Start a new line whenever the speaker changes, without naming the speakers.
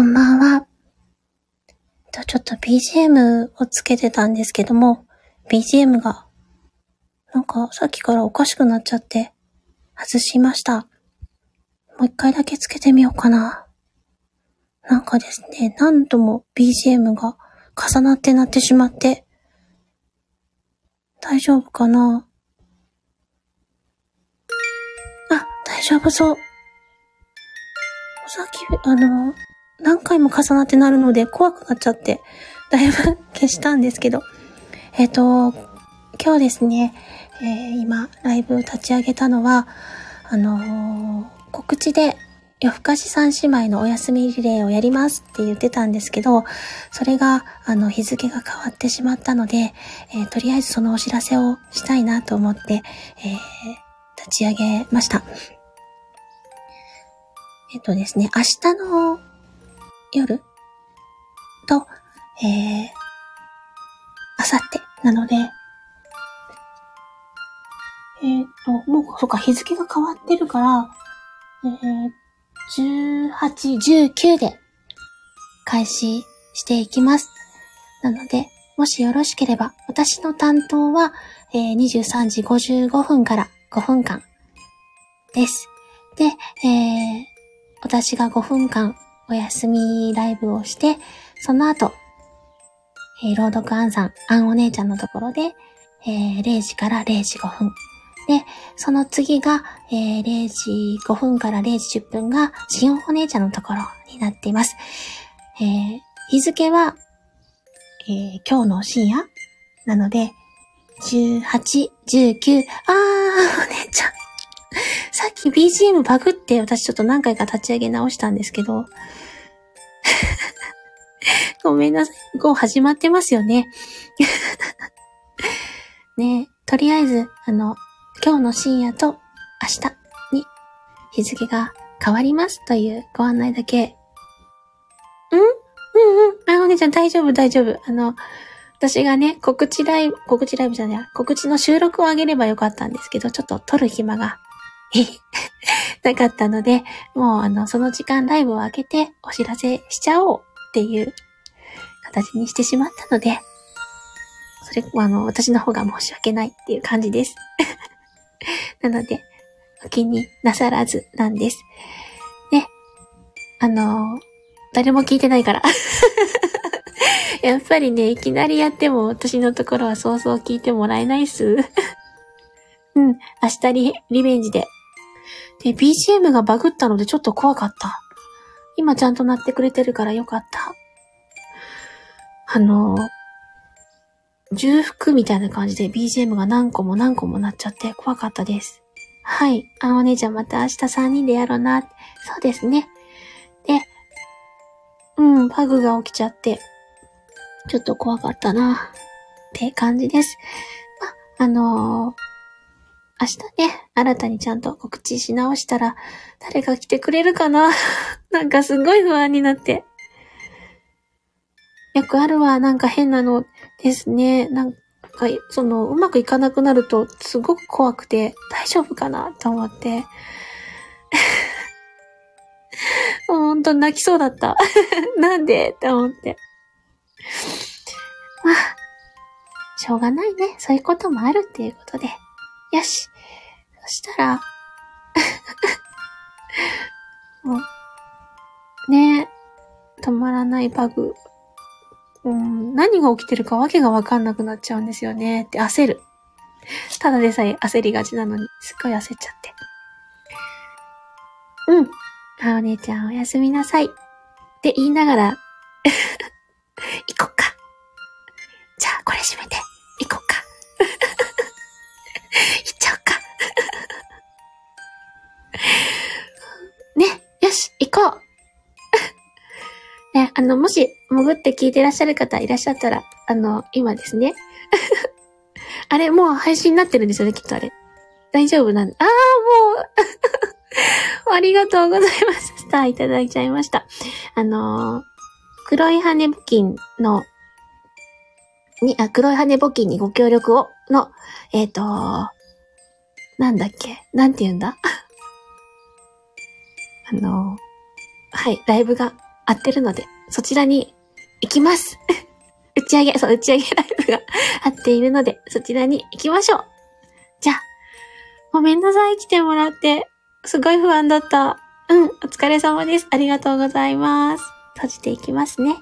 こんばんは。と、ちょっと BGM をつけてたんですけども、BGM が、なんかさっきからおかしくなっちゃって、外しました。もう一回だけつけてみようかな。なんかですね、何度も BGM が重なってなってしまって、大丈夫かなあ、大丈夫そう。さっき、あの、何回も重なってなるので怖くなっちゃって、だいぶ消したんですけど。えっ、ー、と、今日ですね、えー、今、ライブ立ち上げたのは、あのー、告知で夜更かし三姉妹のお休みリレーをやりますって言ってたんですけど、それが、あの、日付が変わってしまったので、えー、とりあえずそのお知らせをしたいなと思って、えー、立ち上げました。えっとですね、明日の夜？と、えー、あさってなので、えっ、と、もう、そっか、日付が変わってるから、えー、18、19で開始していきます。なので、もしよろしければ、私の担当は、えー、23時55分から5分間です。で、えー、私が5分間お休みライブをして、その後、えー、朗読アンさん、アンお姉ちゃんのところで、えー、0時から0時5分で、その次が、えー、0時5分から0時10分が、新お姉ちゃんのところになっています。えー、日付は、えー、今日の深夜なので、18、19、あー、お姉ちゃん。さっき BGM バグって私ちょっと何回か立ち上げ直したんですけど、ごめんなさい。こう始まってますよね。ねとりあえず、あの、今日の深夜と明日に日付が変わりますというご案内だけ。ん？うんうん。あ、お姉ちゃん大丈夫大丈夫。あの、私がね、告知ライブ、告知ライブじゃない、告知の収録をあげればよかったんですけど、ちょっと撮る暇が、なかったので、もうあの、その時間ライブを開けてお知らせしちゃおうっていう形にしてしまったので、それ、あの、私の方が申し訳ないっていう感じです。なので、お気になさらずなんです。ね。あの、誰も聞いてないから。やっぱりね、いきなりやっても私のところはそうそう聞いてもらえないっす。うん、明日リリベンジで。で、BGM がバグったのでちょっと怖かった。今ちゃんと鳴ってくれてるからよかった。あの、重複みたいな感じで BGM が何個も何個もなっちゃって怖かったです。はい。あ、お姉ちゃんまた明日3人でやろうな。そうですね。で、うん、バグが起きちゃって、ちょっと怖かったな。って感じです。ま、あのー、明日ね、新たにちゃんと告知し直したら、誰が来てくれるかな？なんかすごい不安になって。よくあるわ、なんか変なのですね。なんか、その、うまくいかなくなると、すごく怖くて、大丈夫かなと思って。もうほんと泣きそうだった。なんで？って思って。まあ、しょうがないね。そういうこともあるっていうことで。よし。そしたら もう、ね止まらないバグうん、何が起きてるかわけがわかんなくなっちゃうんですよねって焦る。ただでさえ焦りがちなのに、すっごい焦っちゃって。うん。あ、お姉ちゃんおやすみなさい。って言いながらあの、もし、潜って聞いてらっしゃる方いらっしゃったら、あの、今ですね。あれ、もう配信になってるんですよね、きっとあれ。大丈夫なんああ、もう ありがとうございます。スターいただいちゃいました。あのー、黒い羽募金の、に、あ、黒い羽募金にご協力を、の、えっ、ー、となんだっけ？なんて言うんだ？あの、はい、ライブが合ってるので、そちらに行きます。打ち上げ、そう、打ち上げライブが合っているので、そちらに行きましょう。じゃあ、ごめんなさい、来てもらって。すごい不安だった。うん、お疲れ様です。ありがとうございます。閉じていきますね。